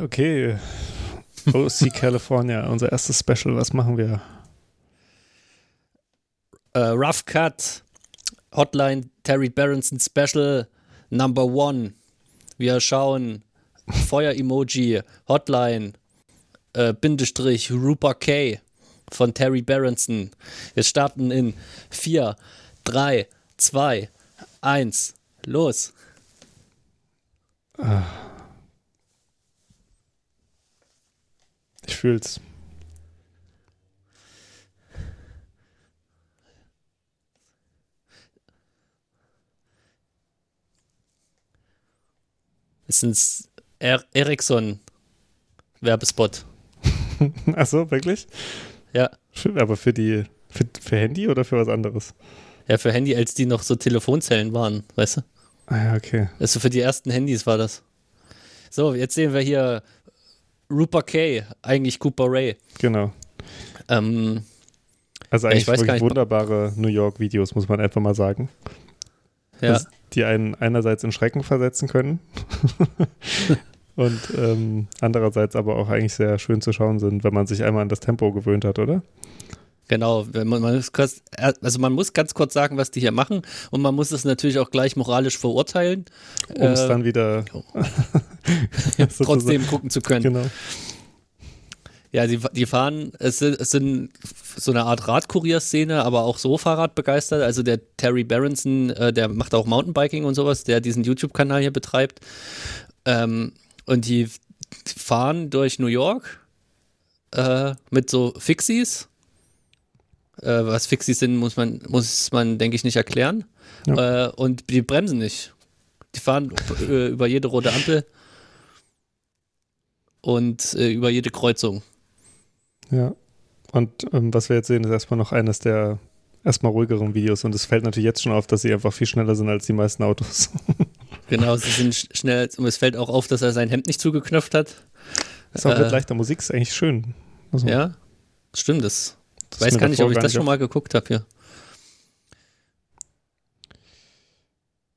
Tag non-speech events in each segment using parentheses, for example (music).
okay. OC (laughs) California, unser erstes Special. Was machen wir? Uh, Rough Cut, Hotline Terry Berenson Special Number One. Wir schauen Feuer-Emoji, Hotline, äh, Bindestrich, Rupert K. von Terry Berenson. Wir starten in 4, 3, 2, 1. Los. Ich fühl's. Es ist ein er Ericsson-Werbespot. (laughs) Achso, wirklich? Ja. Aber für die, für, für Handy oder für was anderes? Ja, für Handy, als die noch so Telefonzellen waren, weißt du? Ah ja, okay. Also für die ersten Handys war das. So, jetzt sehen wir hier Rupert K., eigentlich Cooper Ray. Genau. Ähm, Also Ja, ich eigentlich gar wirklich wunderbare New York-Videos, muss man einfach mal sagen. ja, Das- die einen einerseits in Schrecken versetzen können (laughs) und ähm, andererseits aber auch eigentlich sehr schön zu schauen sind, wenn man sich einmal an das Tempo gewöhnt hat, oder? Genau. Wenn Man, man, kurz, also man muss ganz kurz sagen, was die hier machen und man muss es natürlich auch gleich moralisch verurteilen, Um es Äh, dann wieder (laughs) (laughs) trotzdem gucken zu können. Genau. Ja, die, die fahren, es sind, es sind so eine Art Radkurierszene, aber auch so Fahrradbegeistert. Also der Terry Berenson, äh, der macht auch Mountainbiking und sowas, der diesen YouTube-Kanal hier betreibt. Ähm, und die fahren durch New York äh, mit so Fixies. Äh, was Fixies sind, muss man, muss man, denke ich, nicht erklären. Äh, und die bremsen nicht. Die fahren äh, über jede rote Ampel und äh, über jede Kreuzung. Ja. Und ähm, was wir jetzt sehen, ist erstmal noch eines der erstmal ruhigeren Videos und es fällt natürlich jetzt schon auf, dass sie einfach viel schneller sind als die meisten Autos. (laughs) Genau, sie sind sch- schnell. Und es fällt auch auf, dass er sein Hemd nicht zugeknöpft hat. ist auch mit Äh. leichter Musik, ist eigentlich schön. Also, Ja, stimmt. Das, das weiß gar nicht, ob ich das schon mal geguckt habe hier.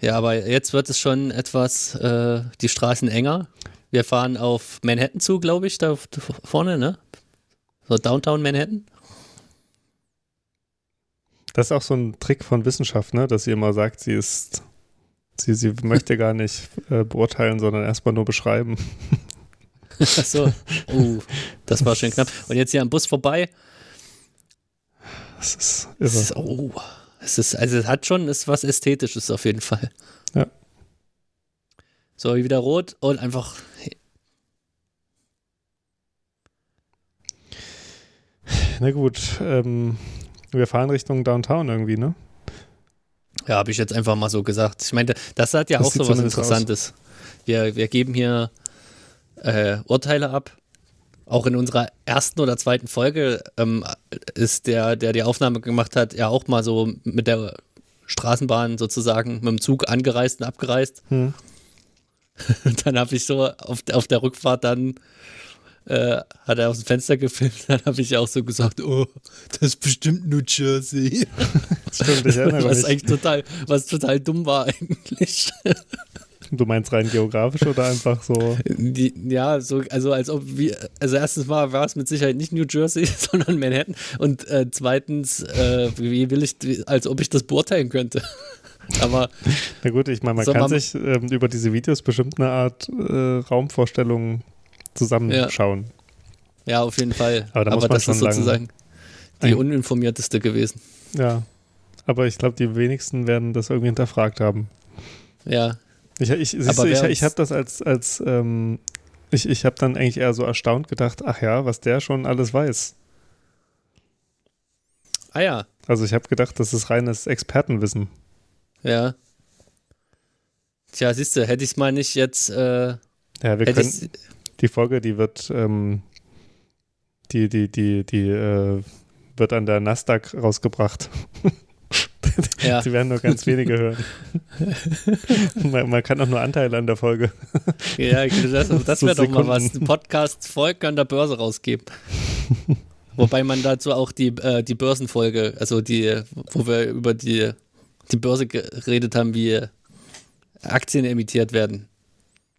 Ja, aber jetzt wird es schon etwas, äh, die Straßen enger. Wir fahren auf Manhattan zu, glaube ich, da vorne, ne? So Downtown Manhattan. Das ist auch so ein Trick von Wissenschaft, ne? dass sie immer sagt, sie ist, sie, sie möchte gar nicht äh, beurteilen, sondern erstmal nur beschreiben. Ach so. Oh, das war schön knapp. (laughs) Und jetzt hier am Bus vorbei. Das ist Es irre. ist, oh, es ist, also es hat schon ist was Ästhetisches auf jeden Fall. Ja. So, wieder rot und einfach. Na gut, ähm, wir fahren Richtung Downtown irgendwie, ne? Ja, habe ich jetzt einfach mal so gesagt. Ich meine, das hat ja Das auch so was aus. Interessantes. Wir, wir geben hier äh, Urteile ab. Auch in unserer ersten oder zweiten Folge ähm, ist der, der die Aufnahme gemacht hat, ja auch mal so mit der Straßenbahn sozusagen mit dem Zug angereist und abgereist. Hm. (laughs) Dann habe ich so auf, auf der Rückfahrt dann äh, hat er aus dem Fenster gefilmt, (laughs) dann habe ich auch so gesagt, oh, das ist bestimmt New Jersey. (laughs) Stimmt, ich erinnere was mich. eigentlich total, was total dumm war eigentlich. Du meinst rein geografisch oder einfach so? Die, ja, so, also als ob wir, also erstens mal war es mit Sicherheit nicht New Jersey, (laughs) sondern Manhattan. Und äh, zweitens, äh, wie will ich, als ob ich das beurteilen könnte. (laughs) Aber Na gut, ich meine, man So, kann man- sich ähm, über diese Videos bestimmt eine Art äh, Raumvorstellung zusammenschauen. ja, auf jeden Fall. Aber da man das ist sozusagen die uninformierteste gewesen. Ja. Aber ich glaube, die wenigsten werden das irgendwie hinterfragt haben. Ja, Ich, ich, du, ich, ich habe das als, als ähm, ich, ich habe dann eigentlich eher so erstaunt gedacht, ach ja, was der schon alles weiß. ah ja, Also ich habe gedacht, das ist reines Expertenwissen. ja. Tja, siehst du, hätte ich es mal nicht jetzt, äh, Ja, wir können, ich's, die Folge, die wird, ähm, die, die, die, die, äh, wird an der Nasdaq rausgebracht. (laughs) ja, (laughs) Die werden nur ganz wenige hören. (laughs) man, man kann auch nur Anteile an der Folge. ja, das, das wäre doch mal was. Ein Podcast-Folge an der Börse rausgeben. Wobei man dazu auch die, äh, die Börsenfolge, also die, wo wir über die, die Börse geredet haben, wie Aktien emittiert werden.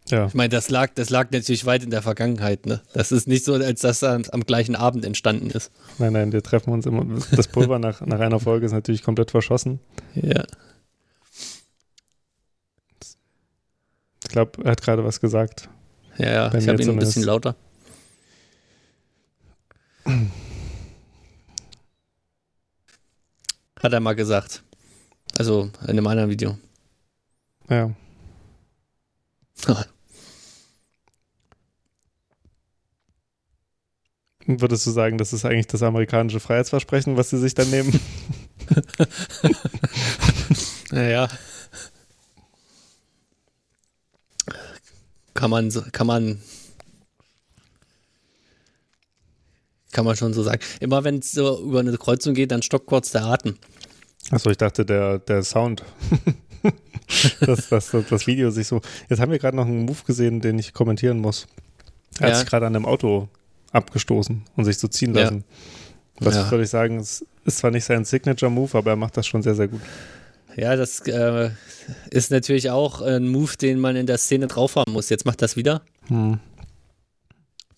Ja. Ich meine, das lag, das lag natürlich weit in der Vergangenheit. Ne? Das ist nicht so, als das am, am gleichen Abend entstanden ist. Nein, nein, wir treffen uns immer. Das Pulver nach, nach einer Folge ist natürlich komplett verschossen. Ja. Ich glaube, er hat gerade was gesagt. Ja, ja. Bei ich habe ihn ein bisschen lauter. Hat er mal gesagt. Also in einem anderen Video. Ja. (laughs) Würdest du sagen, das ist eigentlich das amerikanische Freiheitsversprechen, was sie sich dann nehmen? (laughs) Naja. Kann man, kann man, kann man schon so sagen. Immer wenn es so über eine Kreuzung geht, dann stockt kurz der Atem. Achso, ich dachte, der, der Sound. (laughs) dass, dass das Video sich so. Jetzt haben wir gerade noch einen Move gesehen, den ich kommentieren muss. Hat Ja. sich gerade an einem Auto abgestoßen und sich so ziehen Ja. lassen. Was Ja. soll ich sagen? Es ist zwar nicht sein Signature-Move, aber er macht das schon sehr, sehr gut. Ja, das äh, ist natürlich auch ein Move, den man in der Szene drauf haben muss. Jetzt macht das wieder. Hm.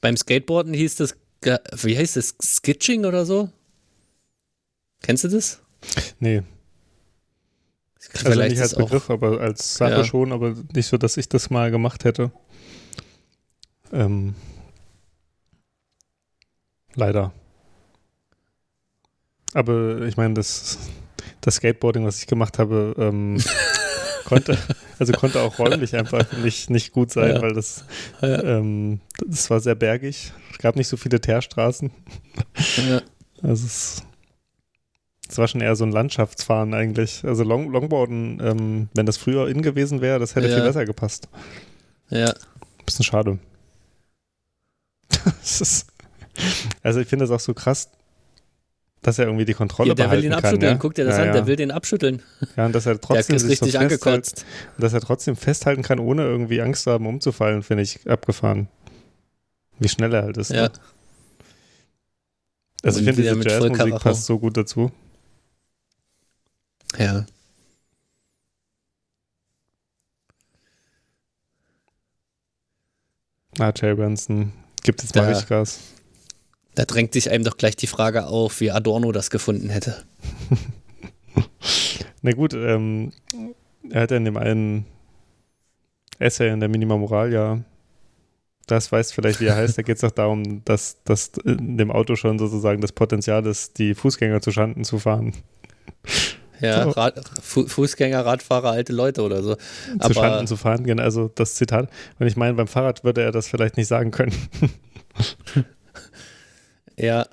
Beim Skateboarden hieß das, wie heißt das, Skitching oder so? Kennst du das? Nee, also Vielleicht nicht als ist auch, Begriff, aber als Sache Ja. schon, aber nicht so, dass ich das mal gemacht hätte. Ähm, leider. Aber ich meine, das, das Skateboarding, was ich gemacht habe, ähm, (laughs) konnte, also konnte auch räumlich einfach nicht, nicht gut sein, Ja. weil das, Ja. ähm, das war sehr bergig. Es gab nicht so viele Teerstraßen. ja, Also es, es war schon eher so ein Landschaftsfahren eigentlich. Also Long, Longboarden, ähm, wenn das früher in gewesen wäre, das hätte viel besser gepasst. ja, Bisschen schade. (laughs) Das ist, also ich finde das auch so krass, dass er irgendwie die Kontrolle ja, der will behalten den kann. abschütteln. Ja? Guck dir das ja, an, der will den abschütteln. Ja, und dass er Der trotzdem ist sich so richtig festhält, angekotzt. dass er trotzdem festhalten kann, ohne irgendwie Angst zu haben, umzufallen, finde ich abgefahren. Wie schnell er halt ist. Ja. Ne? Also ich Und finde, wieder diese Jazzmusik passt so gut dazu. Ja. Ah, Jay Branson gibt jetzt mal richtig Gas. Da drängt sich einem doch gleich die Frage auf, wie Adorno das gefunden hätte. (laughs) Na gut, ähm, er hat ja in dem einen Essay in der Minima Moral ja, das weißt vielleicht, wie er heißt, da geht es doch darum, dass, dass in dem Auto schon sozusagen das Potenzial ist, die Fußgänger zu Schanden zu fahren. Ja, So. Rad, Fu Fußgänger, Radfahrer, alte Leute oder so. zu Schanden zu fahren, genau, also das Zitat. Und ich meine, beim Fahrrad würde er das vielleicht nicht sagen können. (laughs) Ja,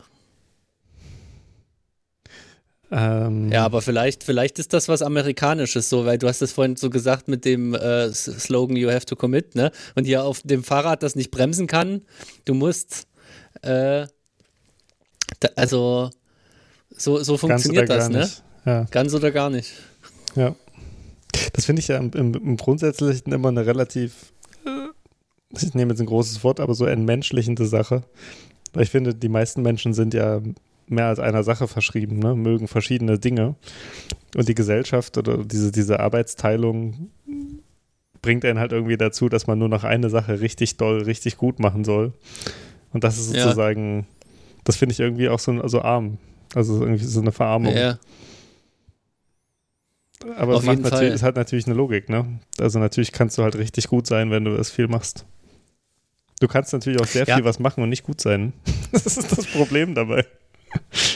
ähm, ja, aber vielleicht, vielleicht ist das was Amerikanisches, so, weil du hast es vorhin so gesagt mit dem äh, Slogan You have to commit, ne? Und hier auf dem Fahrrad das nicht bremsen kann, du musst, äh, da, also so, so funktioniert das, ne? nicht. Ja. Ganz oder gar nicht. Ja. Das finde ich ja im, im, im Grundsätzlichen immer eine relativ, äh, ich nehme jetzt ein großes Wort, aber so entmenschlichende Sache. Weil ich finde, die meisten Menschen sind ja mehr als einer Sache verschrieben, ne? mögen verschiedene Dinge. Und die Gesellschaft oder diese, diese Arbeitsteilung bringt einen halt irgendwie dazu, dass man nur noch eine Sache richtig doll, richtig gut machen soll. Und das ist Ja. sozusagen, das finde ich irgendwie auch so, so arm. Also irgendwie so eine Verarmung. Ja, Aber Auf es, macht natürlich, es hat natürlich eine Logik, ne? Also natürlich kannst du halt richtig gut sein, wenn du das viel machst. Du kannst natürlich auch sehr Ja. viel was machen und nicht gut sein. (laughs) Das ist das Problem dabei.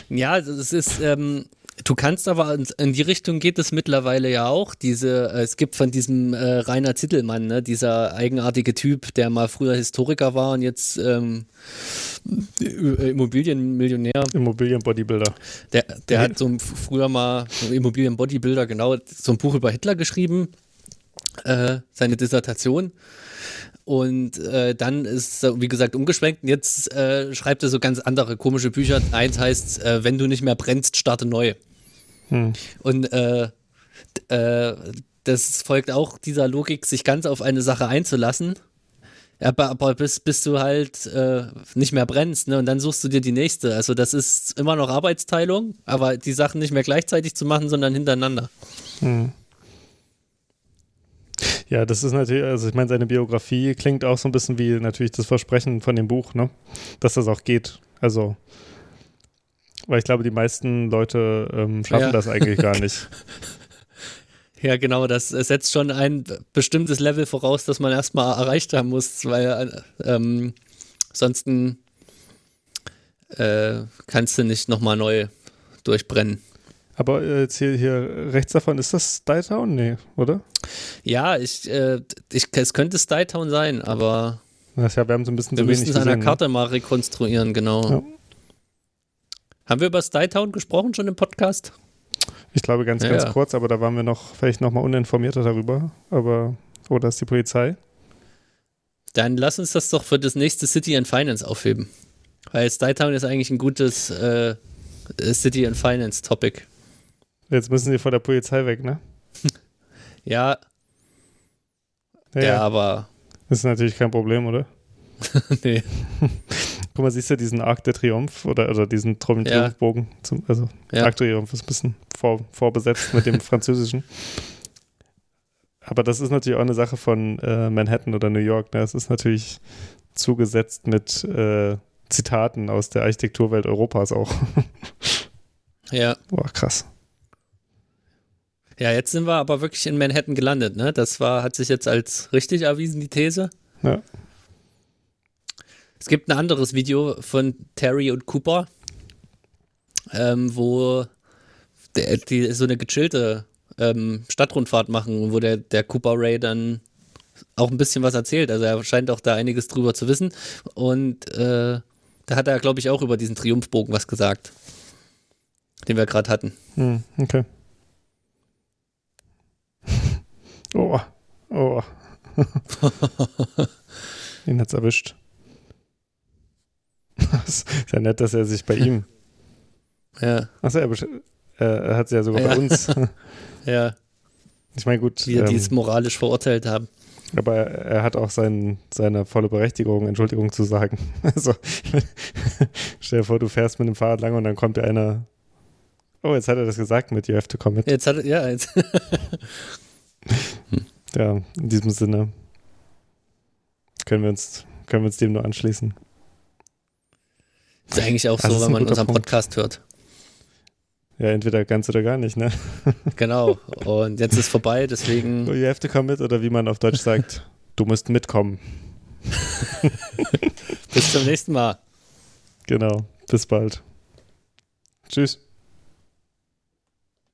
Ja, es ist, ähm, du kannst aber, in, die Richtung geht es mittlerweile ja auch. Diese, äh, es gibt von diesem äh, Rainer Zittelmann, ne, dieser eigenartige Typ, der mal früher Historiker war und jetzt ähm, Immobilienmillionär. Immobilien-Bodybuilder. Der, der Ja. hat so früher mal so Immobilien-Bodybuilder, genau, so ein Buch über Hitler geschrieben, äh, seine Dissertation. Und äh, dann ist, wie gesagt, umgeschwenkt. Und jetzt äh, schreibt er so ganz andere komische Bücher. Eins heißt, äh, wenn du nicht mehr brennst, starte neu. Hm. Und äh, äh, das folgt auch dieser Logik, sich ganz auf eine Sache einzulassen. Aber, aber bis, bis du halt äh, nicht mehr brennst, ne? Und dann suchst du dir die nächste. Also das ist immer noch Arbeitsteilung, aber die Sachen nicht mehr gleichzeitig zu machen, sondern hintereinander. Hm. Ja, das ist natürlich, also ich meine, seine Biografie klingt auch so ein bisschen wie natürlich das Versprechen von dem Buch, ne? Dass das auch geht. Also, weil ich glaube, die meisten Leute ähm, schaffen Ja. das eigentlich gar nicht. (laughs) Ja, genau, das setzt schon ein bestimmtes Level voraus, das man erstmal erreicht haben muss, weil äh, ähm, sonst äh, kannst du nicht nochmal neu durchbrennen. Aber äh, jetzt hier, hier rechts davon, ist das Ditown? Nee, oder? Ja, ich, äh, ich, es könnte Stytown sein, aber Das, ja, wir haben so ein bisschen wir zu müssen es an der ne? Karte mal rekonstruieren, genau. Ja. Haben wir über Stytown gesprochen schon im Podcast? Ich glaube ganz, Ja, ganz ja. kurz, aber da waren wir noch vielleicht noch mal uninformierter darüber. Aber, oder ist die Polizei? Dann lass uns das doch für das nächste City and Finance aufheben. Weil Stytown ist eigentlich ein gutes äh, City and Finance Topic. Jetzt müssen sie vor der Polizei weg, ne? Ja, Ja, ja, aber Das ist natürlich kein Problem, oder? (laughs) nee. (laughs) Guck mal, siehst du diesen Arc de Triomphe oder, oder diesen Tri- Ja. Triumphbogen? Zum, also, Ja. Arc de Triomphe ist ein bisschen vor, vorbesetzt mit dem (laughs) Französischen. Aber das ist natürlich auch eine Sache von äh, Manhattan oder New York. Ne? Es ist natürlich zugesetzt mit äh, Zitaten aus der Architekturwelt Europas auch. Ja. Boah, krass. Ja, jetzt sind wir aber wirklich in Manhattan gelandet, ne? Das war, hat sich jetzt als richtig erwiesen, die These. Ja. Es gibt ein anderes Video von Terry und Cooper, ähm, wo der, die so eine gechillte ähm, Stadtrundfahrt machen, wo der, der Cooper Ray dann auch ein bisschen was erzählt. Also er scheint auch da einiges drüber zu wissen. Und äh, da hat er, glaube ich, auch über diesen Triumphbogen was gesagt, den wir gerade hatten. Hm, okay. Oh, oh. (laughs) Ihn hat's erwischt. ist ja nett, dass er sich bei ihm. (laughs) Ja, Achso, er, er hat sie ja sogar Ja. bei uns. (laughs) ja, Ich meine, gut, wir, die ähm, es moralisch verurteilt haben. aber er, er hat auch sein, seine volle Berechtigung, Entschuldigung zu sagen. Also, stell dir vor, du fährst mit dem Fahrrad lang und dann kommt dir einer. Oh, jetzt hat er das gesagt mit You have to commit. Jetzt hat er, ja, jetzt, Ja, in diesem Sinne können wir uns, können wir uns dem nur anschließen. ist eigentlich auch Das so, wenn man unseren Punkt. Podcast hört. Ja, entweder ganz oder gar nicht, ne? (laughs) Genau. Und jetzt ist vorbei, deswegen You have to commit oder wie man auf Deutsch sagt, (laughs) du musst mitkommen. bis zum nächsten Mal. Genau. Bis bald. Tschüss.